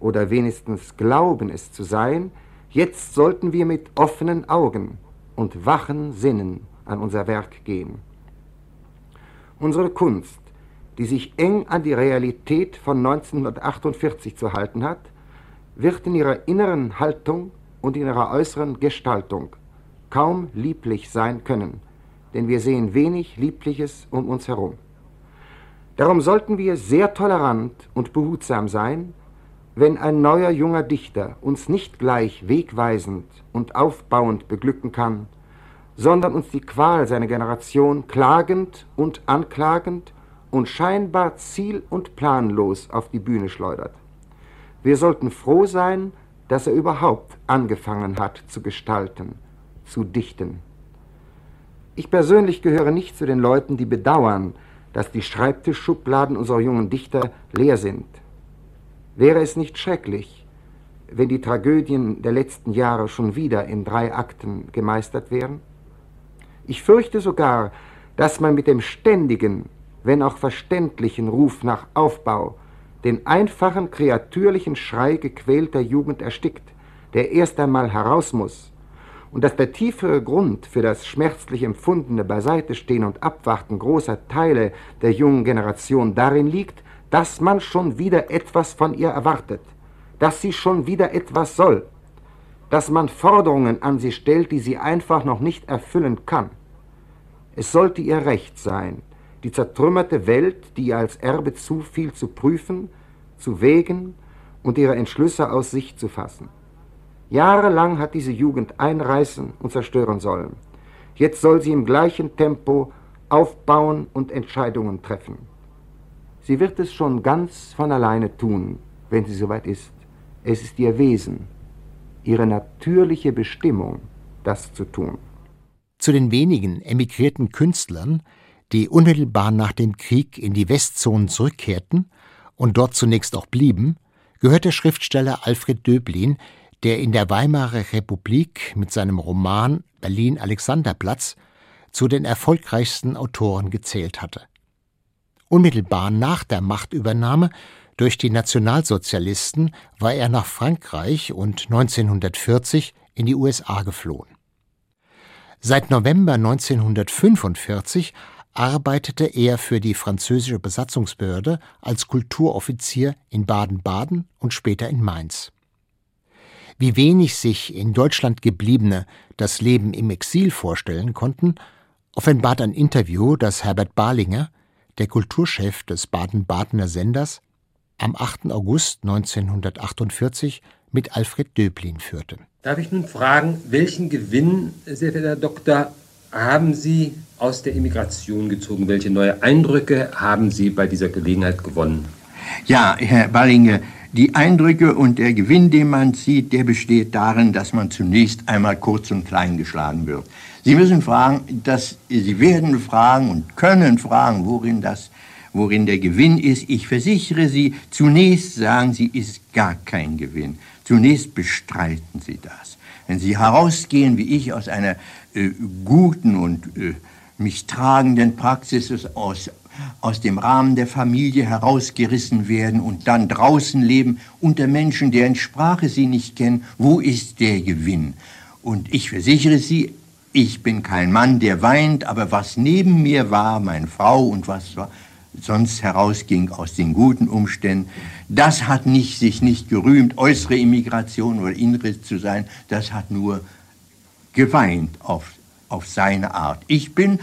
oder wenigstens glauben es zu sein, jetzt sollten wir mit offenen Augen und wachen Sinnen an unser Werk gehen. Unsere Kunst die sich eng an die Realität von 1948 zu halten hat, wird in ihrer inneren Haltung und in ihrer äußeren Gestaltung kaum lieblich sein können, denn wir sehen wenig Liebliches um uns herum. Darum sollten wir sehr tolerant und behutsam sein, wenn ein neuer junger Dichter uns nicht gleich wegweisend und aufbauend beglücken kann, sondern uns die Qual seiner Generation klagend und anklagend und scheinbar ziel- und planlos auf die Bühne schleudert. Wir sollten froh sein, dass er überhaupt angefangen hat zu gestalten, zu dichten. Ich persönlich gehöre nicht zu den Leuten, die bedauern, dass die Schreibtischschubladen unserer jungen Dichter leer sind. Wäre es nicht schrecklich, wenn die Tragödien der letzten Jahre schon wieder in drei Akten gemeistert wären? Ich fürchte sogar, dass man mit dem ständigen, wenn auch verständlichen Ruf nach Aufbau den einfachen kreatürlichen Schrei gequälter Jugend erstickt, der erst einmal heraus muss, und dass der tiefere Grund für das schmerzlich empfundene Beiseitestehen und Abwarten großer Teile der jungen Generation darin liegt, dass man schon wieder etwas von ihr erwartet, dass sie schon wieder etwas soll, dass man Forderungen an sie stellt, die sie einfach noch nicht erfüllen kann. Es sollte ihr Recht sein, die zertrümmerte Welt, die ihr als Erbe zufiel, zu prüfen, zu wägen und ihre Entschlüsse aus sich zu fassen. Jahrelang hat diese Jugend einreißen und zerstören sollen. Jetzt soll sie im gleichen Tempo aufbauen und Entscheidungen treffen. Sie wird es schon ganz von alleine tun, wenn sie soweit ist. Es ist ihr Wesen, ihre natürliche Bestimmung, das zu tun. Zu den wenigen emigrierten Künstlern, die unmittelbar nach dem Krieg in die Westzonen zurückkehrten und dort zunächst auch blieben, gehört der Schriftsteller Alfred Döblin, der in der Weimarer Republik mit seinem Roman Berlin Alexanderplatz zu den erfolgreichsten Autoren gezählt hatte. Unmittelbar nach der Machtübernahme durch die Nationalsozialisten war er nach Frankreich und 1940 in die USA geflohen. Seit November 1945 arbeitete er für die französische Besatzungsbehörde als Kulturoffizier in Baden-Baden und später in Mainz. Wie wenig sich in Deutschland gebliebene das Leben im Exil vorstellen konnten, offenbart ein Interview, das Herbert Barlinger, der Kulturchef des Baden-Badener Senders, am 8. August 1948 mit Alfred Döblin führte. Darf ich nun fragen, welchen Gewinn, sehr verehrter Herr Doktor, haben Sie aus der Immigration gezogen? Welche neue Eindrücke haben Sie bei dieser Gelegenheit gewonnen? Ja, Herr Ballinger, die Eindrücke und der Gewinn, den man sieht, der besteht darin, dass man zunächst einmal kurz und klein geschlagen wird. Sie müssen fragen, dass Sie werden fragen und können fragen, worin das, worin der Gewinn ist. Ich versichere Sie, zunächst sagen Sie, ist gar kein Gewinn. Zunächst bestreiten Sie das. Wenn Sie herausgehen, wie ich, aus einer äh, guten und äh, mich tragenden Praxis aus, aus dem Rahmen der Familie herausgerissen werden und dann draußen leben unter Menschen, deren Sprache Sie nicht kennen, wo ist der Gewinn? Und ich versichere Sie, ich bin kein Mann, der weint, aber was neben mir war, meine Frau und was sonst herausging aus den guten Umständen, das hat nicht, sich nicht gerühmt, äußere Immigration oder innere zu sein, das hat nur geweint auf, auf seine Art. Ich bin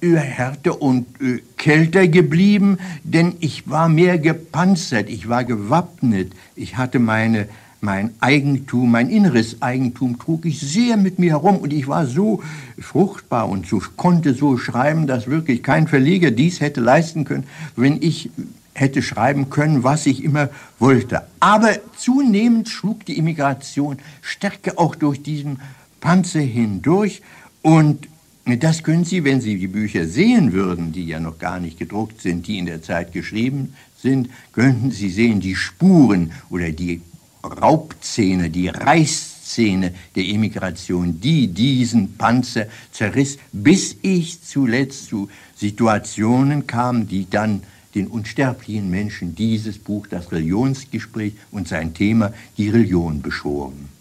äh, härter und äh, kälter geblieben, denn ich war mehr gepanzert, ich war gewappnet, ich hatte meine mein Eigentum, mein inneres Eigentum trug ich sehr mit mir herum und ich war so fruchtbar und so, konnte so schreiben, dass wirklich kein Verleger dies hätte leisten können, wenn ich hätte schreiben können, was ich immer wollte. Aber zunehmend schlug die Immigration Stärke auch durch diesen Panzer hindurch und das können Sie, wenn Sie die Bücher sehen würden, die ja noch gar nicht gedruckt sind, die in der Zeit geschrieben sind, könnten Sie sehen die Spuren oder die Raubszene, die Reißszene der Emigration, die diesen Panzer zerriss, bis ich zuletzt zu Situationen kam, die dann den unsterblichen Menschen dieses Buch, das Religionsgespräch und sein Thema, die Religion beschoren.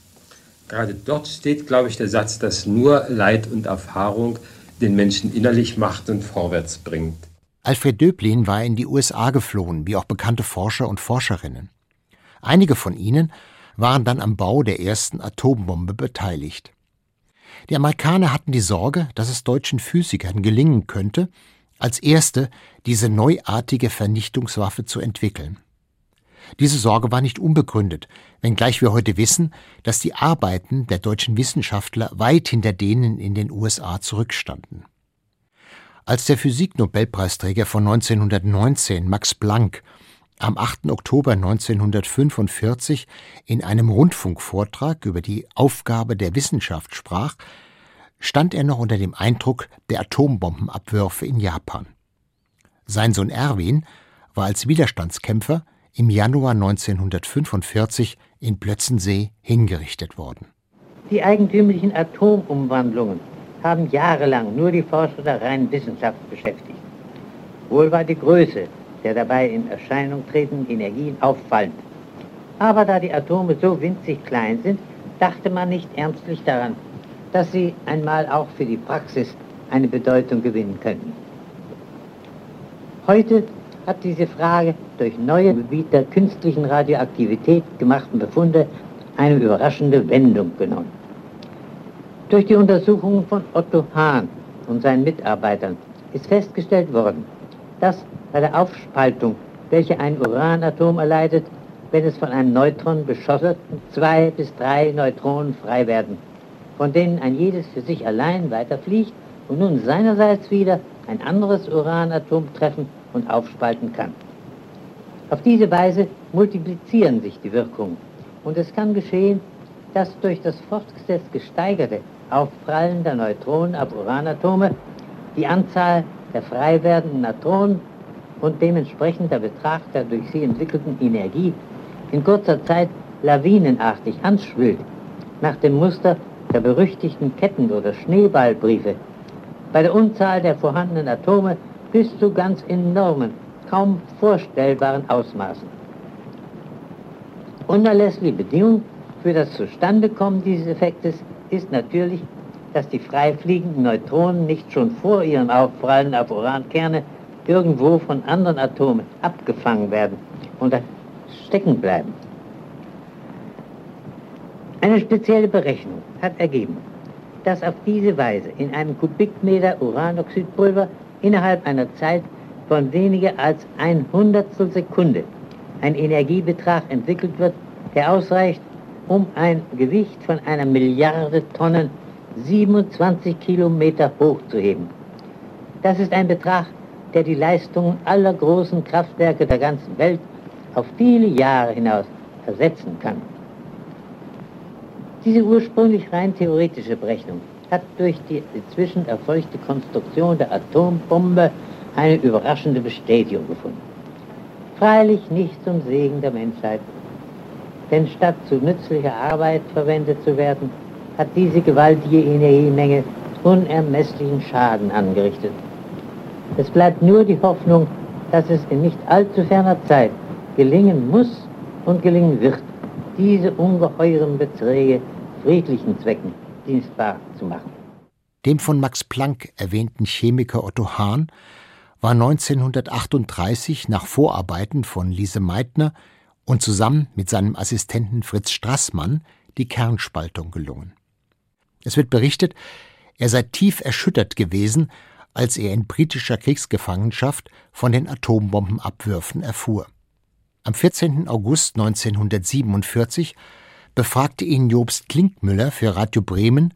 Gerade dort steht, glaube ich, der Satz, dass nur Leid und Erfahrung den Menschen innerlich macht und vorwärts bringt. Alfred Döblin war in die USA geflohen, wie auch bekannte Forscher und Forscherinnen. Einige von ihnen waren dann am Bau der ersten Atombombe beteiligt. Die Amerikaner hatten die Sorge, dass es deutschen Physikern gelingen könnte, als erste diese neuartige Vernichtungswaffe zu entwickeln. Diese Sorge war nicht unbegründet, wenngleich wir heute wissen, dass die Arbeiten der deutschen Wissenschaftler weit hinter denen in den USA zurückstanden. Als der Physiknobelpreisträger von 1919, Max Planck, am 8. Oktober 1945 in einem Rundfunkvortrag über die Aufgabe der Wissenschaft sprach, stand er noch unter dem Eindruck der Atombombenabwürfe in Japan. Sein Sohn Erwin war als Widerstandskämpfer im Januar 1945 in Plötzensee hingerichtet worden. Die eigentümlichen Atomumwandlungen haben jahrelang nur die Forscher der reinen Wissenschaft beschäftigt. Wohl war die Größe der dabei in Erscheinung tretenden Energien auffallend. Aber da die Atome so winzig klein sind, dachte man nicht ernstlich daran, dass sie einmal auch für die Praxis eine Bedeutung gewinnen könnten. Heute hat diese Frage durch neue Gebiet der künstlichen Radioaktivität gemachten Befunde eine überraschende Wendung genommen. Durch die Untersuchungen von Otto Hahn und seinen Mitarbeitern ist festgestellt worden, dass bei der Aufspaltung, welche ein Uranatom erleidet, wenn es von einem Neutron beschossen, zwei bis drei Neutronen frei werden von denen ein jedes für sich allein weiterfliegt und nun seinerseits wieder ein anderes Uranatom treffen und aufspalten kann. Auf diese Weise multiplizieren sich die Wirkungen und es kann geschehen, dass durch das fortgesetzt gesteigerte Aufprallen der Neutronen ab Uranatome die Anzahl der frei werdenden Neutronen und dementsprechend der Betrag der durch sie entwickelten Energie in kurzer Zeit lawinenartig anschwillt, nach dem Muster der berüchtigten Ketten- oder Schneeballbriefe, bei der Unzahl der vorhandenen Atome bis zu ganz enormen, kaum vorstellbaren Ausmaßen. Unerlässliche Bedingung für das Zustandekommen dieses Effektes ist natürlich, dass die freifliegenden Neutronen nicht schon vor ihrem Aufprallen auf Urankerne irgendwo von anderen Atomen abgefangen werden und stecken bleiben. Eine spezielle Berechnung hat ergeben, dass auf diese Weise in einem Kubikmeter Uranoxidpulver innerhalb einer Zeit von weniger als ein Hundertstel Sekunde ein Energiebetrag entwickelt wird, der ausreicht, um ein Gewicht von einer Milliarde Tonnen 27 Kilometer hoch zu heben. Das ist ein Betrag, der die Leistungen aller großen Kraftwerke der ganzen Welt auf viele Jahre hinaus ersetzen kann. Diese ursprünglich rein theoretische Berechnung hat durch die inzwischen erfolgte Konstruktion der Atombombe eine überraschende Bestätigung gefunden. Freilich nicht zum Segen der Menschheit, denn statt zu nützlicher Arbeit verwendet zu werden, hat diese gewaltige Energiemenge unermesslichen Schaden angerichtet. Es bleibt nur die Hoffnung, dass es in nicht allzu ferner Zeit gelingen muss und gelingen wird, diese ungeheuren Beträge friedlichen Zwecken dienstbar zu machen. Dem von Max Planck erwähnten Chemiker Otto Hahn war 1938 nach Vorarbeiten von Lise Meitner und zusammen mit seinem Assistenten Fritz Strassmann die Kernspaltung gelungen. Es wird berichtet, er sei tief erschüttert gewesen, als er in britischer Kriegsgefangenschaft von den Atombombenabwürfen erfuhr. Am 14. August 1947 befragte ihn Jobst Klinkmüller für Radio Bremen,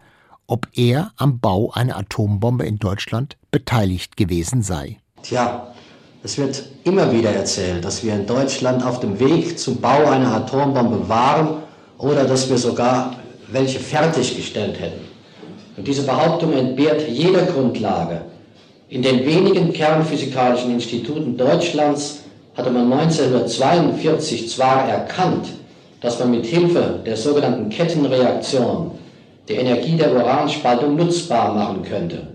ob er am Bau einer Atombombe in Deutschland beteiligt gewesen sei. Tja, es wird immer wieder erzählt, dass wir in Deutschland auf dem Weg zum Bau einer Atombombe waren oder dass wir sogar welche fertiggestellt hätten. Und diese Behauptung entbehrt jeder Grundlage. In den wenigen kernphysikalischen Instituten Deutschlands hatte man 1942 zwar erkannt, dass man mit Hilfe der sogenannten Kettenreaktion die Energie der Uranspaltung nutzbar machen könnte.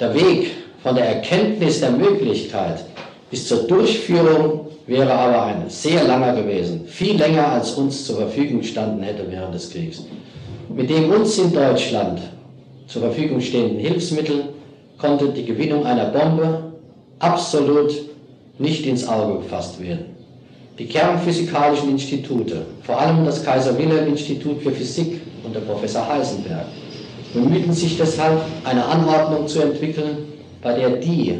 Der Weg von der Erkenntnis der Möglichkeit bis zur Durchführung wäre aber ein sehr langer gewesen, viel länger als uns zur Verfügung standen hätte während des Kriegs. Mit dem uns in Deutschland zur Verfügung stehenden Hilfsmitteln konnte die Gewinnung einer Bombe absolut nicht ins Auge gefasst werden. Die kernphysikalischen Institute, vor allem das Kaiser-Wilhelm-Institut für Physik unter Professor Heisenberg, bemühten sich deshalb, eine Anordnung zu entwickeln, bei der die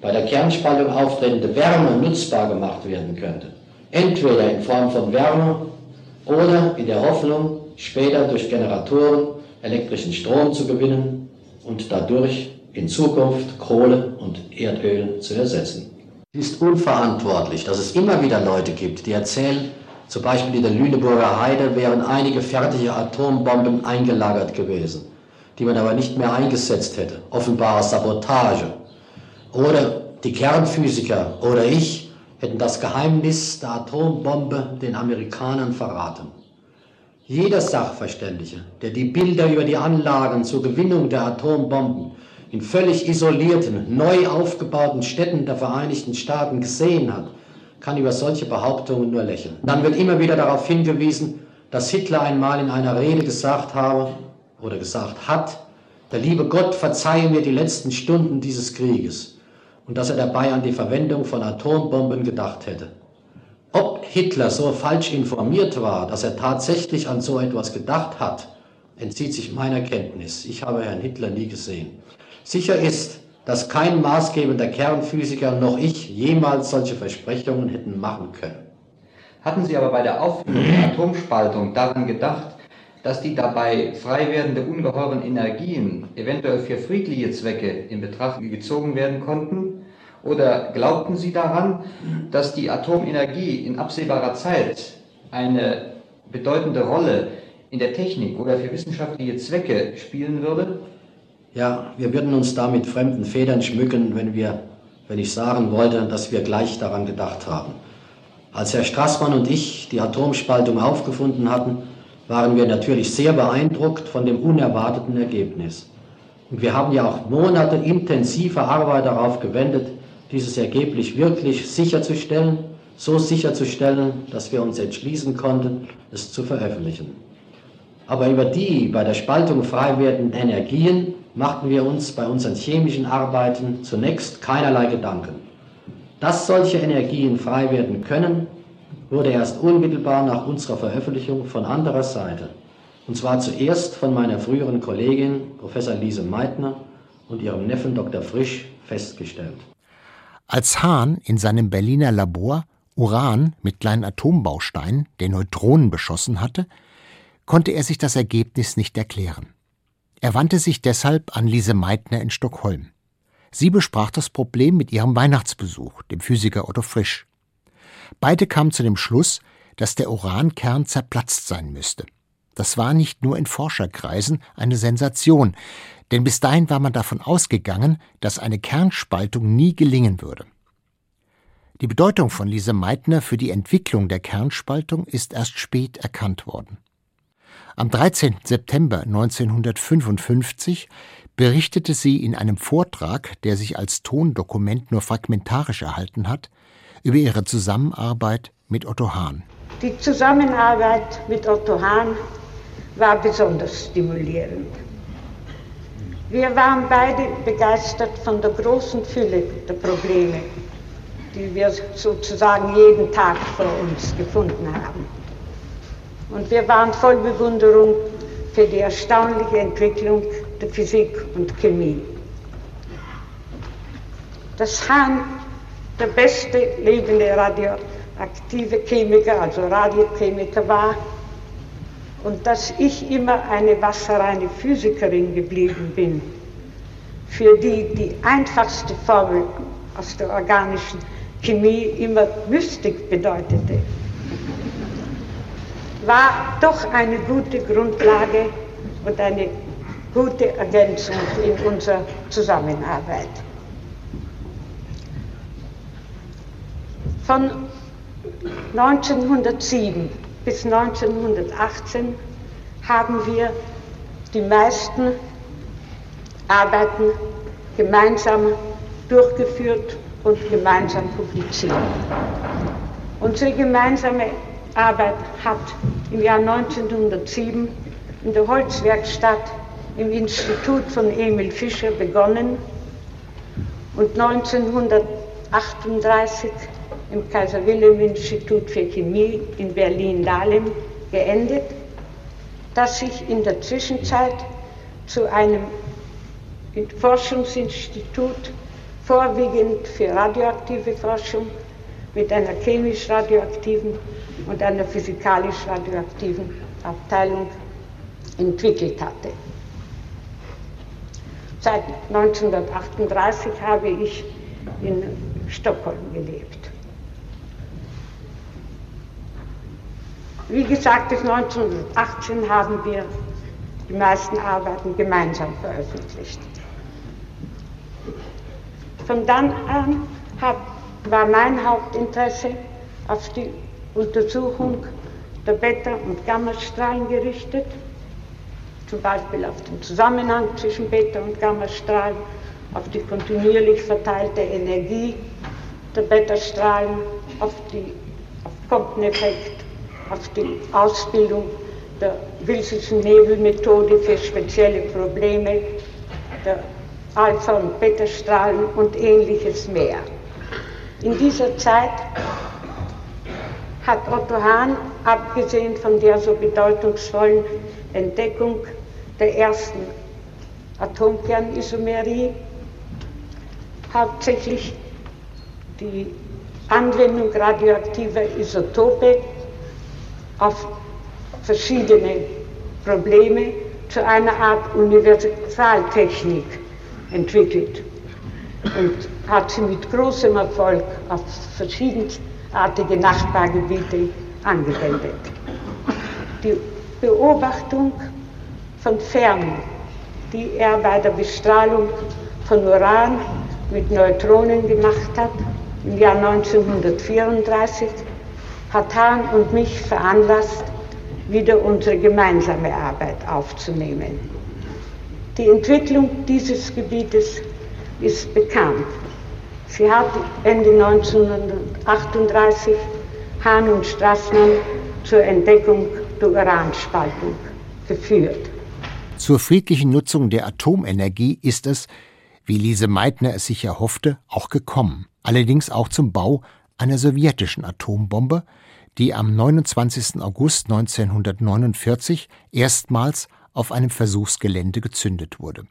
bei der Kernspaltung auftretende Wärme nutzbar gemacht werden könnte. Entweder in Form von Wärme oder in der Hoffnung, später durch Generatoren elektrischen Strom zu gewinnen und dadurch in Zukunft Kohle und Erdöl zu ersetzen. Es ist unverantwortlich, dass es immer wieder Leute gibt, die erzählen, zum Beispiel in der Lüneburger Heide wären einige fertige Atombomben eingelagert gewesen, die man aber nicht mehr eingesetzt hätte. Offenbare Sabotage. Oder die Kernphysiker oder ich hätten das Geheimnis der Atombombe den Amerikanern verraten. Jeder Sachverständige, der die Bilder über die Anlagen zur Gewinnung der Atombomben in völlig isolierten, neu aufgebauten Städten der Vereinigten Staaten gesehen hat, kann über solche Behauptungen nur lächeln. Dann wird immer wieder darauf hingewiesen, dass Hitler einmal in einer Rede gesagt habe oder gesagt hat, der liebe Gott verzeihe mir die letzten Stunden dieses Krieges und dass er dabei an die Verwendung von Atombomben gedacht hätte. Ob Hitler so falsch informiert war, dass er tatsächlich an so etwas gedacht hat, entzieht sich meiner Kenntnis. Ich habe Herrn Hitler nie gesehen. Sicher ist, dass kein maßgebender Kernphysiker noch ich jemals solche Versprechungen hätten machen können. Hatten Sie aber bei der Aufführung der Atomspaltung daran gedacht, dass die dabei frei werdende ungeheuren Energien eventuell für friedliche Zwecke in Betracht gezogen werden konnten? Oder glaubten Sie daran, dass die Atomenergie in absehbarer Zeit eine bedeutende Rolle in der Technik oder für wissenschaftliche Zwecke spielen würde? Ja, wir würden uns da mit fremden Federn schmücken, wenn wir, wenn ich sagen wollte, dass wir gleich daran gedacht haben. Als Herr Strassmann und ich die Atomspaltung aufgefunden hatten, waren wir natürlich sehr beeindruckt von dem unerwarteten Ergebnis. Und wir haben ja auch Monate intensiver Arbeit darauf gewendet, dieses Ergebnis wirklich sicherzustellen, so sicherzustellen, dass wir uns entschließen konnten, es zu veröffentlichen. Aber über die bei der Spaltung frei werdenden Energien machten wir uns bei unseren chemischen Arbeiten zunächst keinerlei Gedanken. Dass solche Energien frei werden können, wurde erst unmittelbar nach unserer Veröffentlichung von anderer Seite, und zwar zuerst von meiner früheren Kollegin Professor Lise Meitner und ihrem Neffen Dr. Frisch festgestellt. Als Hahn in seinem Berliner Labor Uran mit kleinen Atombausteinen, den Neutronen, beschossen hatte, konnte er sich das Ergebnis nicht erklären. Er wandte sich deshalb an Lise Meitner in Stockholm. Sie besprach das Problem mit ihrem Weihnachtsbesuch, dem Physiker Otto Frisch. Beide kamen zu dem Schluss, dass der Urankern zerplatzt sein müsste. Das war nicht nur in Forscherkreisen eine Sensation, denn bis dahin war man davon ausgegangen, dass eine Kernspaltung nie gelingen würde. Die Bedeutung von Lise Meitner für die Entwicklung der Kernspaltung ist erst spät erkannt worden. Am 13. September 1955 berichtete sie in einem Vortrag, der sich als Tondokument nur fragmentarisch erhalten hat, über ihre Zusammenarbeit mit Otto Hahn. Die Zusammenarbeit mit Otto Hahn war besonders stimulierend. Wir waren beide begeistert von der großen Fülle der Probleme, die wir sozusagen jeden Tag vor uns gefunden haben. Und wir waren voll Bewunderung für die erstaunliche Entwicklung der Physik und Chemie. Dass Hahn der beste lebende radioaktive Chemiker, also Radiochemiker war, und dass ich immer eine wasserreine Physikerin geblieben bin, für die die einfachste Formel aus der organischen Chemie immer Mystik bedeutete war doch eine gute Grundlage und eine gute Ergänzung in unserer Zusammenarbeit. Von 1907 bis 1918 haben wir die meisten Arbeiten gemeinsam durchgeführt und gemeinsam publiziert. Unsere gemeinsame Arbeit hat im Jahr 1907 in der Holzwerkstatt im Institut von Emil Fischer begonnen und 1938 im Kaiser Wilhelm Institut für Chemie in Berlin-Dahlem geendet, das sich in der Zwischenzeit zu einem Forschungsinstitut vorwiegend für radioaktive Forschung mit einer chemisch-radioaktiven und einer physikalisch-radioaktiven Abteilung entwickelt hatte. Seit 1938 habe ich in Stockholm gelebt. Wie gesagt, bis 1918 haben wir die meisten Arbeiten gemeinsam veröffentlicht. Von dann an hat, war mein Hauptinteresse auf die Untersuchung der Beta- und Gammastrahlen gerichtet, zum Beispiel auf den Zusammenhang zwischen Beta- und Gammastrahlen, auf die kontinuierlich verteilte Energie der Beta-Strahlen, auf den Compton-Effekt, auf die Ausbildung der Wilsonschen Nebelmethode für spezielle Probleme, der Alpha- und Beta-Strahlen und ähnliches mehr. In dieser Zeit hat Otto Hahn, abgesehen von der so bedeutungsvollen Entdeckung der ersten Atomkernisomerie, hauptsächlich die Anwendung radioaktiver Isotope auf verschiedene Probleme zu einer Art Universaltechnik entwickelt und hat sie mit großem Erfolg auf verschiedenartige Nachbargebiete angewendet. Die Beobachtung von Fermi, die er bei der Bestrahlung von Uran mit Neutronen gemacht hat, im Jahr 1934, hat Hahn und mich veranlasst, wieder unsere gemeinsame Arbeit aufzunehmen. Die Entwicklung dieses Gebietes ist bekannt. Sie hat Ende 1938 Hahn und Strassmann zur Entdeckung der Uranspaltung geführt. Zur friedlichen Nutzung der Atomenergie ist es, wie Lise Meitner es sich erhoffte, auch gekommen. Allerdings auch zum Bau einer sowjetischen Atombombe, die am 29. August 1949 erstmals auf einem Versuchsgelände gezündet wurde